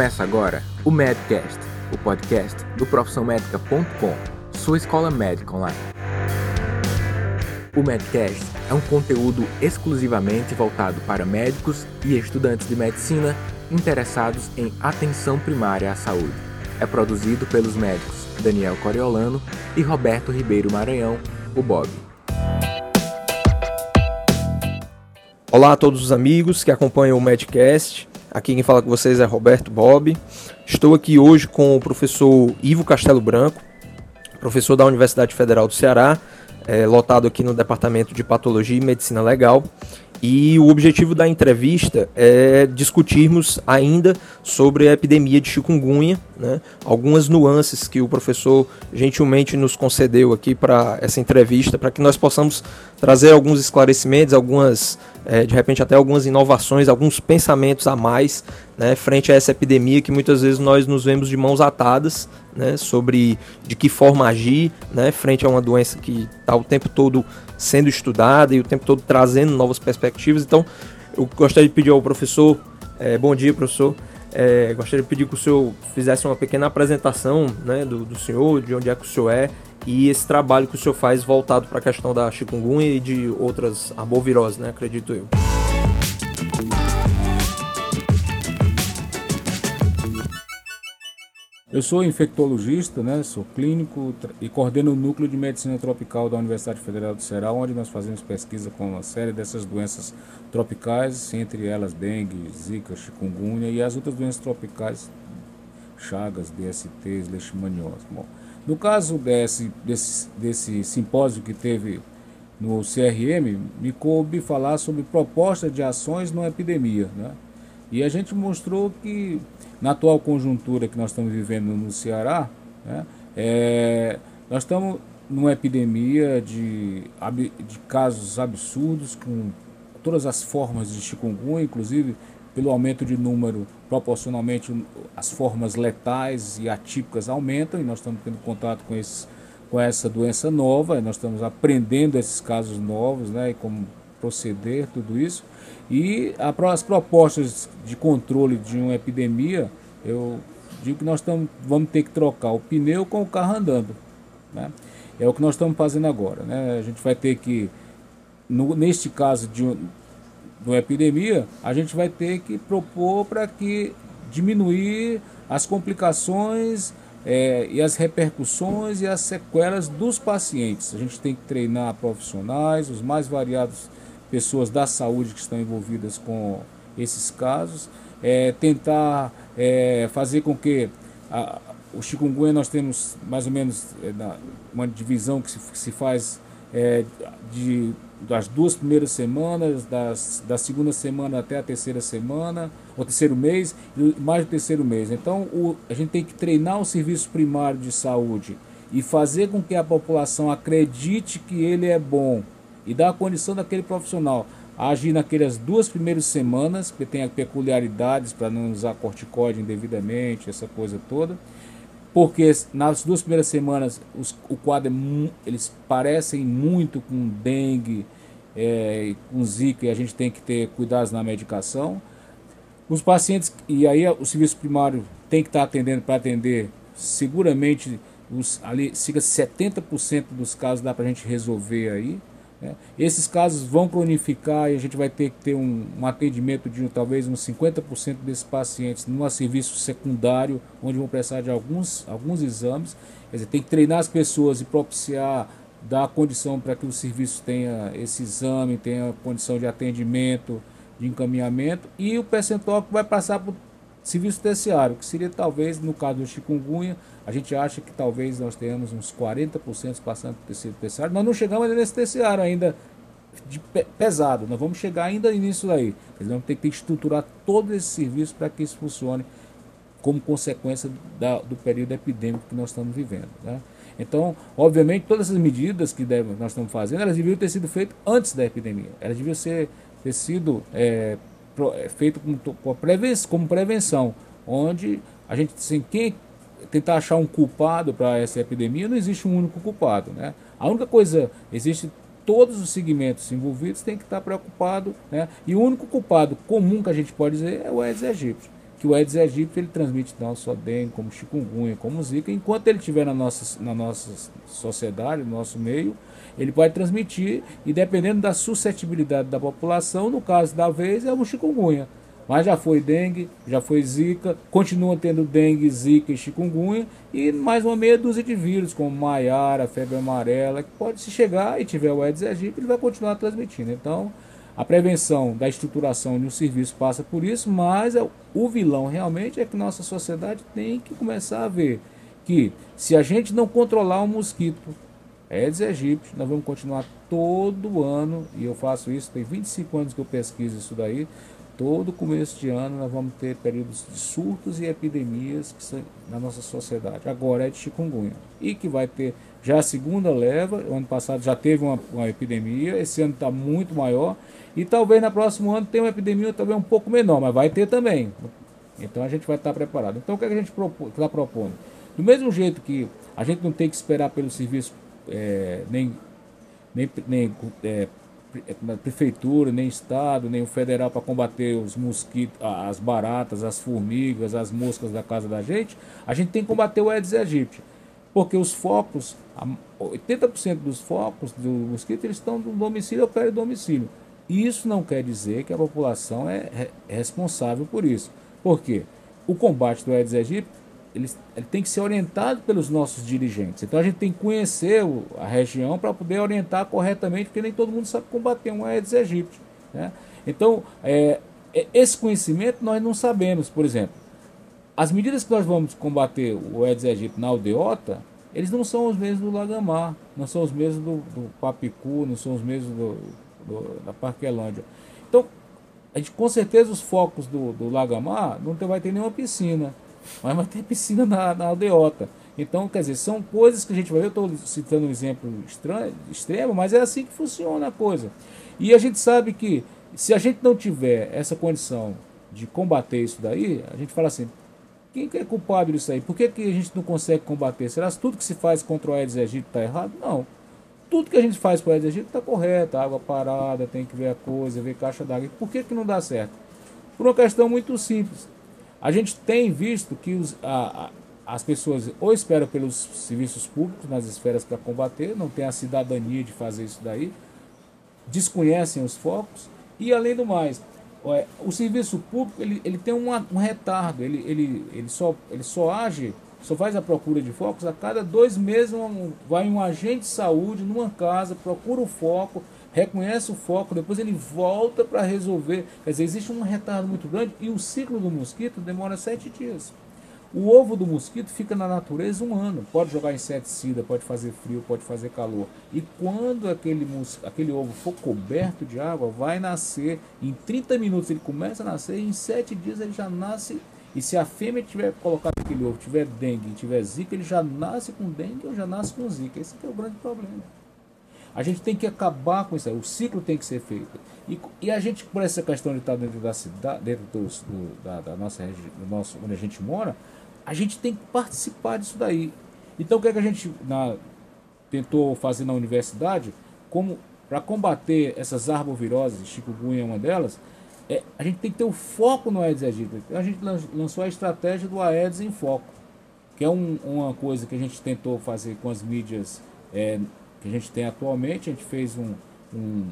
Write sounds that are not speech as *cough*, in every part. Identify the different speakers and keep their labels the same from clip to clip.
Speaker 1: Começa agora o Medcast, o podcast do profissãomédica.com, sua escola médica online. O Medcast é um conteúdo exclusivamente voltado para médicos e estudantes de medicina interessados em atenção primária à saúde. É produzido pelos médicos Daniel Coriolano e Roberto Ribeiro Maranhão, o Bob.
Speaker 2: Olá a todos os amigos que acompanham o Medcast. Aqui quem fala com vocês é Roberto Bob. Estou aqui hoje com o professor Ivo Castelo Branco, professor da Universidade Federal do Ceará, é, lotado aqui no Departamento de Patologia e Medicina Legal. E o objetivo da entrevista é discutirmos ainda sobre a epidemia de chikungunya, né? algumas nuances que o professor gentilmente nos concedeu aqui para essa entrevista, para que nós possamos trazer alguns esclarecimentos, algumas, é, de repente até algumas inovações, alguns pensamentos a mais né, frente a essa epidemia que muitas vezes nós nos vemos de mãos atadas né, sobre de que forma agir né, frente a uma doença que está o tempo todo sendo estudada e o tempo todo trazendo novas perspectivas. Então, eu gostaria de pedir ao professor, é, bom dia, professor. É, gostaria de pedir que o senhor fizesse uma pequena apresentação né, do, do senhor, de onde é que o senhor é e esse trabalho que o senhor faz voltado para a questão da chikungunya e de outras arboviroses, né, acredito eu.
Speaker 3: Eu sou infectologista, né, sou clínico e coordeno o núcleo de medicina tropical da Universidade Federal do Ceará, onde nós fazemos pesquisa com uma série dessas doenças tropicais, entre elas dengue, zika, chikungunya e as outras doenças tropicais, chagas, DSTs, leishmaniose. Bom, no caso desse, desse, desse simpósio que teve no CRM, me coube falar sobre propostas de ações numa epidemia, né? E a gente mostrou que na atual conjuntura que nós estamos vivendo no Ceará, né, é, nós estamos numa epidemia de, de casos absurdos, com todas as formas de chikungunya, inclusive pelo aumento de número, proporcionalmente as formas letais e atípicas aumentam, e nós estamos tendo contato com, esses, com essa doença nova, nós estamos aprendendo esses casos novos, né, e como proceder, tudo isso. E as propostas de controle de uma epidemia, eu digo que nós tamo, vamos ter que trocar o pneu com o carro andando. Né? É o que nós estamos fazendo agora. Né? A gente vai ter que, no, neste caso de, uma epidemia, a gente vai ter que propor para que diminuir as complicações é, e as repercussões e as sequelas dos pacientes. A gente tem que treinar profissionais, os mais variados pessoas da saúde que estão envolvidas com esses casos, é, tentar é, fazer com que a, o chikungunya nós temos mais ou menos uma divisão que se, que se faz é, de, das duas primeiras semanas, das, da segunda semana até a terceira semana, o terceiro mês, mais do terceiro mês. Então o, a gente tem que treinar o serviço primário de saúde e fazer com que a população acredite que ele é bom e dar a condição daquele profissional agir naquelas duas primeiras semanas, que tem peculiaridades para não usar corticoide indevidamente, essa coisa toda. Porque nas duas primeiras semanas os, o quadro é, eles parecem muito com dengue, é, com zika e a gente tem que ter cuidados na medicação. Os pacientes, e aí o serviço primário tem que estar atendendo para atender seguramente os, ali, siga 70% dos casos dá para a gente resolver aí. Né? Esses casos vão cronificar e a gente vai ter que ter um, um atendimento de talvez uns 50% desses pacientes num serviço secundário, onde vão precisar de alguns, alguns exames. Quer dizer, tem que treinar as pessoas e propiciar, dar condição para que o serviço tenha esse exame, tenha condição de atendimento, de encaminhamento, e o percentual que vai passar o serviço terciário, que seria talvez, no caso do chikungunya, a gente acha que talvez nós tenhamos uns 40% passando para o tecido terciário. Nós não chegamos nesse terciário ainda pesado, nós vamos chegar ainda nisso daí. Nós vamos ter que estruturar todo esse serviço para que isso funcione como consequência da, do período epidêmico que nós estamos vivendo. Né? Então, obviamente, todas essas medidas que deve, nós estamos fazendo, elas deviam ter sido feitas antes da epidemia. Elas deviam ser, ter sido é, é feitas como, como prevenção, onde a gente, assim, quem tentar achar um culpado para essa epidemia, não existe um único culpado. Né? A única coisa, existe todos os segmentos envolvidos têm que estar preocupados, né? e o único culpado comum que a gente pode dizer é o Aedes aegypti. Que o Aedes aegypti ele transmite não só dengue, como chikungunya, como zika, enquanto ele estiver na nossa, na nossa sociedade, no nosso meio, ele pode transmitir e dependendo da suscetibilidade da população, no caso da vez é o chikungunya. Mas já foi dengue, já foi zika, continua tendo dengue, zika e chikungunya e mais uma meia dúzia de vírus, como maiara, febre amarela, que pode se chegar e tiver o Aedes aegypti, ele vai continuar transmitindo. Então, a prevenção da estruturação de um serviço passa por isso, mas é o vilão realmente é que nossa sociedade tem que começar a ver que se a gente não controlar o mosquito Aedes aegypti, nós vamos continuar todo ano, e eu faço isso, tem 25 anos que eu pesquiso isso daí, todo começo de ano nós vamos ter períodos de surtos e epidemias que são na nossa sociedade. Agora é de chikungunya. E que vai ter já a segunda leva, ano passado já teve uma, uma epidemia, esse ano está muito maior, e talvez no próximo ano tenha uma epidemia talvez um pouco menor, mas vai ter também. Então a gente vai estar preparado. Então o que, é que a gente está propondo? Do mesmo jeito que a gente não tem que esperar pelo serviço é, nem, nem, nem é, prefeitura, nem estado, nem o federal para combater os mosquitos, as baratas, as formigas, as moscas da casa da gente, a gente tem que combater o Aedes aegypti. Porque os focos, 80% dos focos do mosquito, eles estão do domicílio ao peridomicílio. Isso não quer dizer que a população é, é responsável por isso. Por quê? O combate do Aedes aegypti ele, ele, tem que ser orientado pelos nossos dirigentes. Então a gente tem que conhecer o, a região para poder orientar corretamente, porque nem todo mundo sabe combater um Aedes aegypti. Né? Então, é, é, esse conhecimento nós não sabemos. Por exemplo, as medidas que nós vamos combater o Aedes aegypti na aldeota, eles não são os mesmos do Lagamar, não são os mesmos do, do Papicu, não são os mesmos do, do, da Parquelândia. Então, a gente, com certeza os focos do, do Lagamar não vai ter nenhuma piscina, mas vai ter piscina na, na aldeota. Então, quer dizer, são coisas que a gente vai ver. Eu estou citando um exemplo estranho, extremo, mas é assim que funciona a coisa. E a gente sabe que se a gente não tiver essa condição de combater isso daí, a gente fala assim: quem é culpado disso aí? Por que, que a gente não consegue combater? Será que tudo que se faz contra o Aedes aegypti está errado? Não. Tudo que a gente faz com o Aedes aegypti está correto. Água parada, tem que ver a coisa, ver caixa d'água. Por que, que não dá certo? Por uma questão muito simples. A gente tem visto que os, a, a, as pessoas ou esperam pelos serviços públicos nas esferas para combater, não tem a cidadania de fazer isso daí, desconhecem os focos e, além do mais, o serviço público ele, ele tem uma, um retardo, ele, ele, ele, só, ele só age, só faz a procura de focos a cada dois meses um, vai um agente de saúde numa casa, procura o foco, reconhece o foco, depois ele volta para resolver. Quer dizer, existe um retardo muito grande e o ciclo do mosquito demora sete dias. O ovo do mosquito fica na natureza um ano. Pode jogar inseticida, pode fazer frio, pode fazer calor. E quando aquele, aquele ovo for coberto de água, vai nascer. Em 30 minutos ele começa a nascer e em 7 dias ele já nasce. E se a fêmea tiver colocado aquele ovo, tiver dengue, tiver zika, ele já nasce com dengue ou já nasce com zika. Esse é o grande problema. A gente tem que acabar com isso. O ciclo tem que ser feito. E, e a gente, por essa questão de estar dentro da cidade, dentro do, do, da, da, nossa região, onde a gente mora, a gente tem que participar disso daí. Então o que, é que a gente na, tentou fazer na universidade, como para combater essas arboviroses, chikungunya é uma delas, é, a gente tem que ter o foco no Aedes aegypti. Então, a gente lançou a estratégia do Aedes em foco, que é um, uma coisa que a gente tentou fazer com as mídias é, que a gente tem atualmente. A gente fez um, um,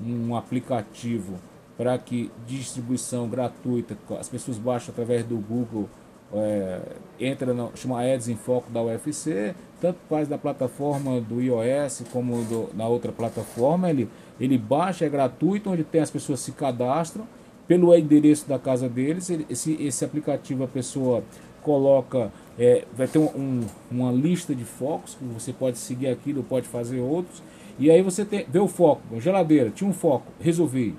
Speaker 3: um, um aplicativo para que distribuição gratuita, as pessoas baixam através do Google é, entra no chama Ads em Foco da UFC, tanto faz da plataforma do iOS como do, na outra plataforma, ele, ele baixa, é gratuito, onde tem as pessoas se cadastram pelo endereço da casa deles, ele, esse, esse aplicativo a pessoa coloca, é, vai ter um, um, uma lista de focos, que você pode seguir aquilo, pode fazer outros, e aí você tem, vê o foco, geladeira, tinha um foco, resolvi.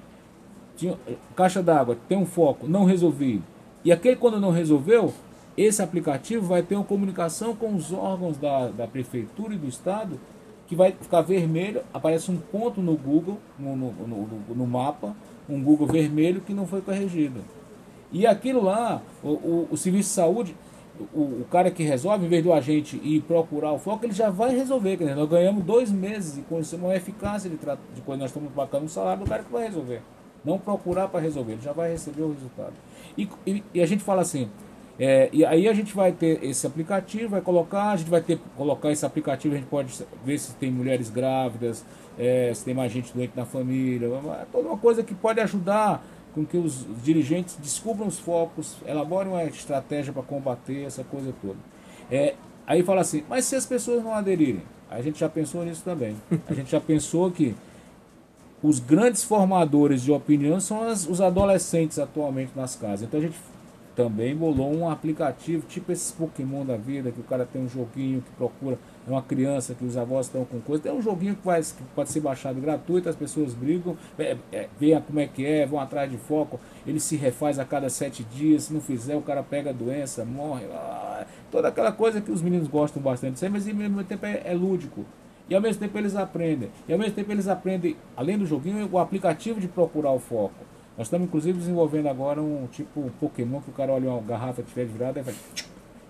Speaker 3: Tinha, caixa d'água, tem um foco, não resolvi e aquele quando não resolveu, esse aplicativo vai ter uma comunicação com os órgãos da, da prefeitura e do estado que vai ficar vermelho, aparece um ponto no Google, no, no, no, no mapa, um Google vermelho que não foi corrigido. E aquilo lá, o, o, o serviço de saúde, o, o, cara que resolve, em vez do agente ir procurar o foco, ele já vai resolver. Nós ganhamos dois meses e conhecemos uma eficácia de, de quando nós estamos pagando o salário do cara que vai resolver. Não procurar para resolver, ele já vai receber o resultado. E, e, e a gente fala assim, é, e aí a gente vai ter esse aplicativo, vai colocar, a gente vai ter colocar esse aplicativo, a gente pode ver se tem mulheres grávidas, é, se tem mais gente doente na família, é toda uma coisa que pode ajudar com que os dirigentes descubram os focos, elaborem uma estratégia para combater essa coisa toda. É, aí fala assim, mas se as pessoas não aderirem? A gente já pensou nisso também. A gente já pensou que os grandes formadores de opinião são as, os adolescentes atualmente nas casas. Então a gente também bolou um aplicativo, tipo esses Pokémon da vida, que o cara tem um joguinho que procura, é uma criança que os avós estão com coisa, tem um joguinho que, vai, que pode ser baixado gratuito, as pessoas brigam, é, é, veem como é que é, vão atrás de foco, ele se refaz a cada sete dias, se não fizer o cara pega a doença, morre, ah, toda aquela coisa que os meninos gostam bastante, mas ao mesmo tempo é, é lúdico. E ao mesmo tempo eles aprendem. E ao mesmo tempo eles aprendem, além do joguinho, o aplicativo de procurar o foco. Nós estamos inclusive desenvolvendo agora um tipo Pokémon que o cara olha uma garrafa que estiver virada e vai.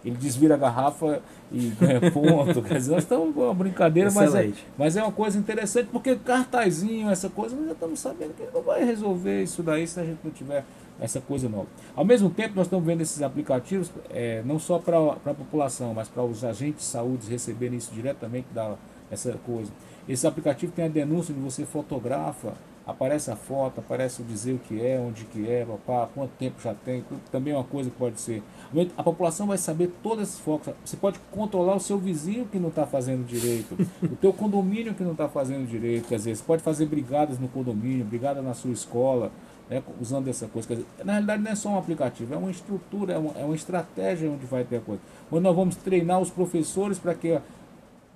Speaker 3: Ele desvira a garrafa e *laughs* ganha ponto. Quer dizer, nós estamos com uma brincadeira, mas é, mas é uma coisa interessante, porque cartazinho, essa coisa, nós já estamos sabendo que não vai resolver isso daí se a gente não tiver essa coisa nova. Ao mesmo tempo, nós estamos vendo esses aplicativos, é, não só para a população, mas para os agentes de saúde receberem isso diretamente da essa coisa. Esse aplicativo tem a denúncia de você fotografa aparece a foto, aparece o dizer o que é, onde que é, papá, quanto tempo já tem, também é uma coisa que pode ser. A população vai saber todos esses focos. Você pode controlar o seu vizinho que não está fazendo direito, o teu condomínio que não está fazendo direito, quer dizer, você pode fazer brigadas no condomínio, brigada na sua escola, né, usando essa coisa. Dizer, na realidade não é só um aplicativo, é uma estrutura, é uma, é uma estratégia onde vai ter a coisa. Onde nós vamos treinar os professores para que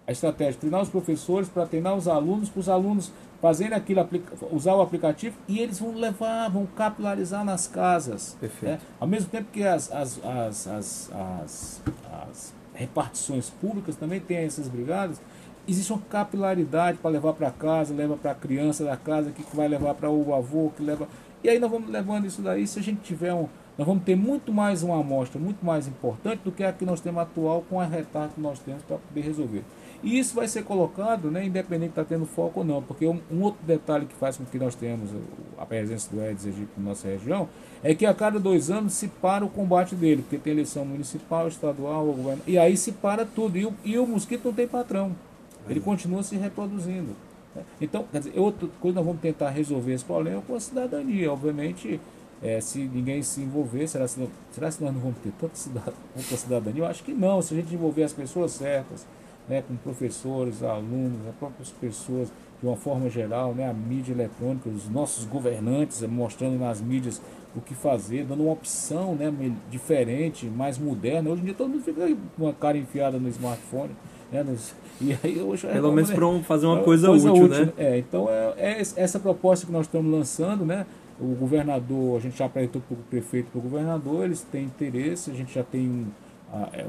Speaker 3: a estratégia, treinar os professores para treinar os alunos, para os alunos fazendo aquilo, usar o aplicativo e eles vão levar, vão capilarizar nas casas. Perfeito. Né? Ao mesmo tempo que as, as, as, as, as, as repartições públicas também têm essas brigadas, existe uma capilaridade para levar para casa, leva para a criança da casa, que vai levar para o avô, que leva. E aí nós vamos levando isso daí, se a gente tiver um. Nós vamos ter muito mais uma amostra, muito mais importante do que a que nós temos atual com a retardo que nós temos para poder resolver. E isso vai ser colocado, né, independente de estar tá tendo foco ou não, porque um, um, outro detalhe que faz com que nós tenhamos a presença do Aedes aegypti na nossa região é que a cada dois anos se para o combate dele, porque tem eleição municipal, estadual, governo, e aí se para tudo. E o, e o mosquito não tem patrão, ele continua se reproduzindo. Né? Então, quer dizer, outra coisa nós vamos tentar resolver esse problema com a cidadania, obviamente. É, se ninguém se envolver, será, se, será que nós não vamos ter tanta cidadania? Eu acho que não, se a gente envolver as pessoas certas, né, com professores, alunos, as próprias pessoas, de uma forma geral, né, a mídia eletrônica, os nossos governantes mostrando nas mídias o que fazer, dando uma opção né, diferente, mais moderna. Hoje em dia todo mundo fica com uma cara enfiada no smartphone. Né, nos,
Speaker 2: e aí hoje é Pelo como, menos né, para fazer uma é coisa, coisa útil, útil, né?
Speaker 3: É, então é, é, essa proposta que nós estamos lançando, né? O governador, a gente já apresentou para o prefeito e para o governador, eles têm interesse, a gente já tem um é,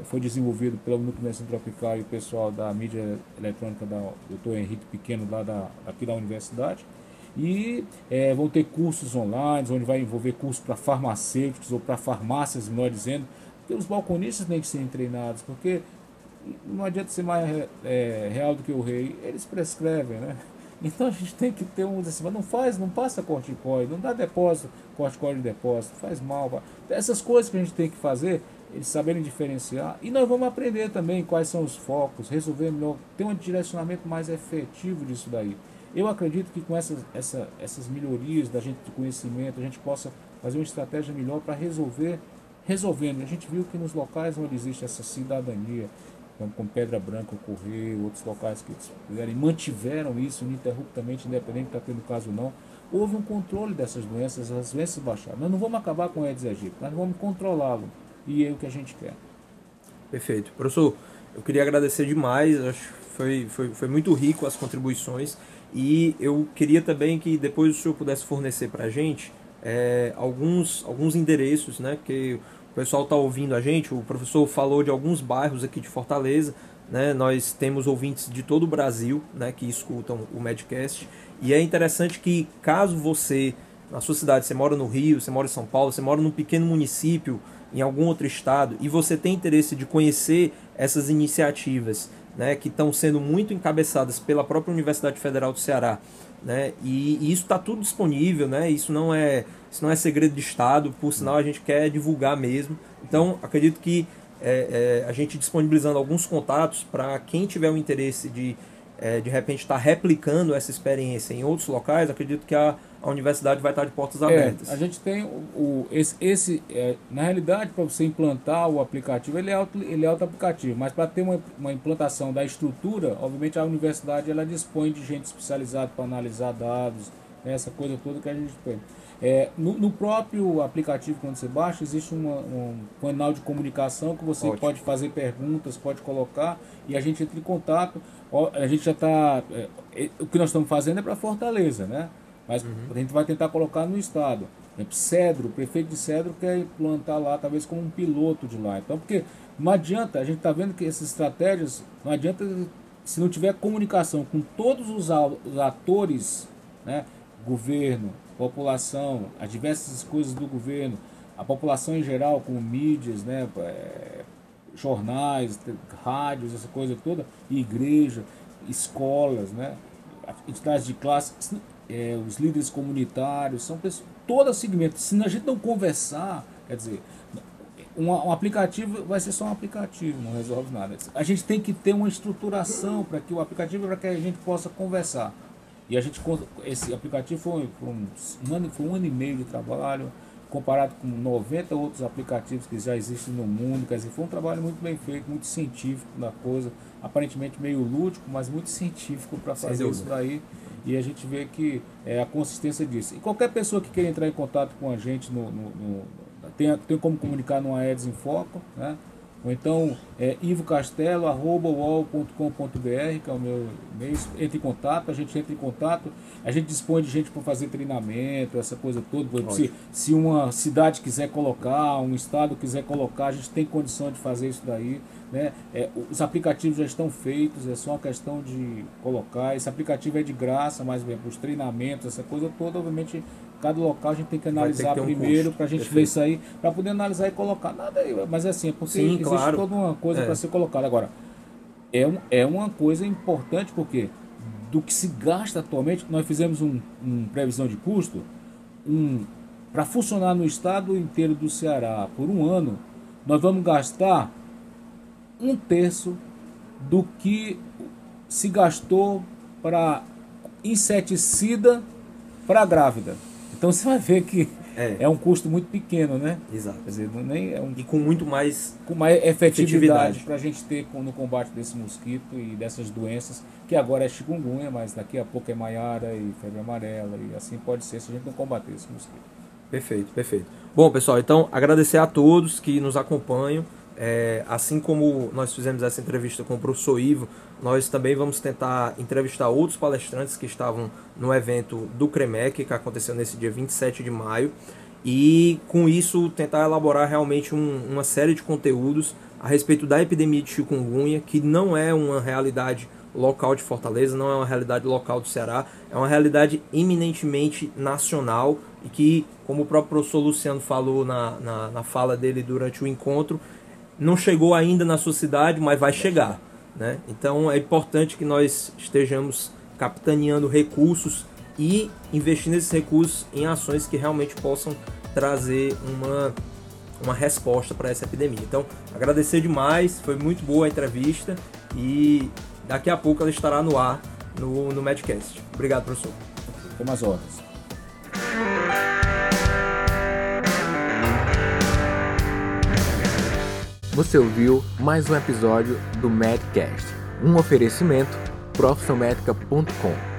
Speaker 3: foi desenvolvido pelo Núcleo Medicina Tropical e o pessoal da mídia eletrônica da Dr. Henrique Pequeno, lá da, aqui da universidade. E é, vão ter cursos online, onde vai envolver cursos para farmacêuticos ou para farmácias, melhor dizendo, porque os balconistas têm que ser treinados, porque não adianta ser mais é, real do que o rei, eles prescrevem, né? *laughs* Então a gente tem que ter um assim, mas não faz, não passa corticoide, não dá depósito, corticoide de depósito, faz mal. Essas coisas que a gente tem que fazer eles saberem diferenciar. E nós vamos aprender também quais são os focos, resolver melhor, ter um direcionamento mais efetivo disso daí. Eu acredito que com essas, essa, essas melhorias da gente de conhecimento, a gente possa fazer uma estratégia melhor para resolver, resolvendo. A gente viu que nos locais onde existe essa cidadania, como, com Pedra Branca, Correio, outros locais que fizeram, mantiveram isso ininterruptamente, independente de estar tendo caso ou não, houve um controle dessas doenças, as doenças baixaram. Nós não vamos acabar com o Aedes aegypti, nós vamos controlá-lo e é o que a gente quer.
Speaker 2: Perfeito. Professor, eu queria agradecer demais, acho que foi, foi, foi muito rico as contribuições e eu queria também que depois o senhor pudesse fornecer para a gente é, alguns, alguns endereços, né, que o pessoal está ouvindo a gente, o professor falou de alguns bairros aqui de Fortaleza, né, nós temos ouvintes de todo o Brasil né, que escutam o Medcast e é interessante que caso você, na sua cidade, você mora no Rio, você mora em São Paulo, você mora num pequeno município, em algum outro estado e você tem interesse de conhecer essas iniciativas né, que estão sendo muito encabeçadas pela própria Universidade Federal do Ceará, né, e, e isso está tudo disponível, né, isso não é isso não é segredo de Estado, por sinal a gente quer divulgar mesmo. Então acredito que é, é, a gente disponibilizando alguns contatos para quem tiver o interesse de é, de repente estar tá replicando essa experiência em outros locais, acredito que a, a universidade vai estar de portas
Speaker 3: é,
Speaker 2: abertas.
Speaker 3: a gente tem o, o esse, esse é, na realidade para você implantar o aplicativo ele é auto, ele é auto aplicativo, mas para ter uma, uma implantação da estrutura, obviamente a universidade ela dispõe de gente especializada para analisar dados, né, essa coisa toda que a gente tem. É, no, no, próprio aplicativo, quando você baixa, existe uma, um canal de comunicação que você Ótimo. pode fazer perguntas, pode colocar e a gente entra em contato. A gente já está. É, é, o que nós estamos fazendo é para Fortaleza, né? Mas uhum. a gente vai tentar colocar no estado. Cedro, o prefeito de Cedro quer implantar lá, talvez como um piloto de lá. Então, porque não adianta, a gente está vendo que essas estratégias, não adianta se não tiver comunicação com todos os atores, né? Governo, população, as diversas coisas do governo, a população em geral, com mídias, né, é, jornais, rádios, essa coisa toda, igreja, escolas, né, entidades de classe, é, os líderes comunitários, são pessoas, todo segmento. Se a gente não conversar, quer dizer, um, um, aplicativo vai ser só um aplicativo, não resolve nada. A gente tem que ter uma estruturação para que o aplicativo para que a gente possa conversar. E a gente esse aplicativo foi, foi, um, ano, foi um ano e meio de trabalho, comparado com 90 outros aplicativos que já existem no mundo. Quer dizer, foi um trabalho muito bem feito, muito científico na coisa, aparentemente meio lúdico, mas muito científico para fazer isso daí. E a gente vê que é a consistência disso. E qualquer pessoa que queira entrar em contato com a gente no, no, no tem, tem como comunicar no Aedes em Foco, né? Ou então é ivocastelo.com.br, que é o meu e-mail. Entre em contato, a gente entra em contato, a gente dispõe de gente para fazer treinamento, essa coisa toda. Se, se uma cidade quiser colocar, um estado quiser colocar, a gente tem condição de fazer isso daí. Né? É, os aplicativos já estão feitos, é só uma questão de colocar. Esse aplicativo é de graça, mas bem, para os treinamentos, essa coisa toda, obviamente cada local a gente tem que analisar que um primeiro para a gente Perfeito. ver isso aí, para poder analisar e colocar. Nada aí, mas é assim, é porque Sim, existe claro. toda uma coisa é. para ser colocada. Agora, é, um, é uma coisa importante porque do que se gasta atualmente, nós fizemos um, um previsão de custo, um, para funcionar no estado inteiro do Ceará por um ano, nós vamos gastar um terço do que se gastou para inseticida para grávida. Então você vai ver que é, *laughs* é um custo muito pequeno, né?
Speaker 2: Exato.
Speaker 3: Quer dizer, nem é um,
Speaker 2: e com muito mais,
Speaker 3: com mais efetividade para a gente ter no combate desse mosquito e dessas doenças, que agora é chikungunya, mas daqui a pouco é maiara e febre amarela, e assim pode ser se a gente não combater esse mosquito.
Speaker 2: Perfeito, perfeito. Bom, pessoal, então agradecer a todos que nos acompanham. É, assim como nós fizemos essa entrevista com o professor Ivo, nós também vamos tentar entrevistar outros palestrantes que estavam no evento do CREMEC, que aconteceu nesse dia 27 de maio, e com isso tentar elaborar realmente um, uma série de conteúdos a respeito da epidemia de chikungunya, que não é uma realidade local de Fortaleza, não é uma realidade local do Ceará, é uma realidade eminentemente nacional e que, como o próprio professor Luciano falou na, na, na fala dele durante o encontro, não chegou ainda na sua cidade, mas vai chegar. Né? Então é importante que nós estejamos capitaneando recursos e investindo esses recursos em ações que realmente possam trazer uma, uma resposta para essa epidemia. Então, agradecer demais, foi muito boa a entrevista e daqui a pouco ela estará no ar no, no Medcast. Obrigado, professor.
Speaker 3: Tem mais horas.
Speaker 1: Você ouviu mais um episódio do Medcast, um oferecimento profissionalmedica.com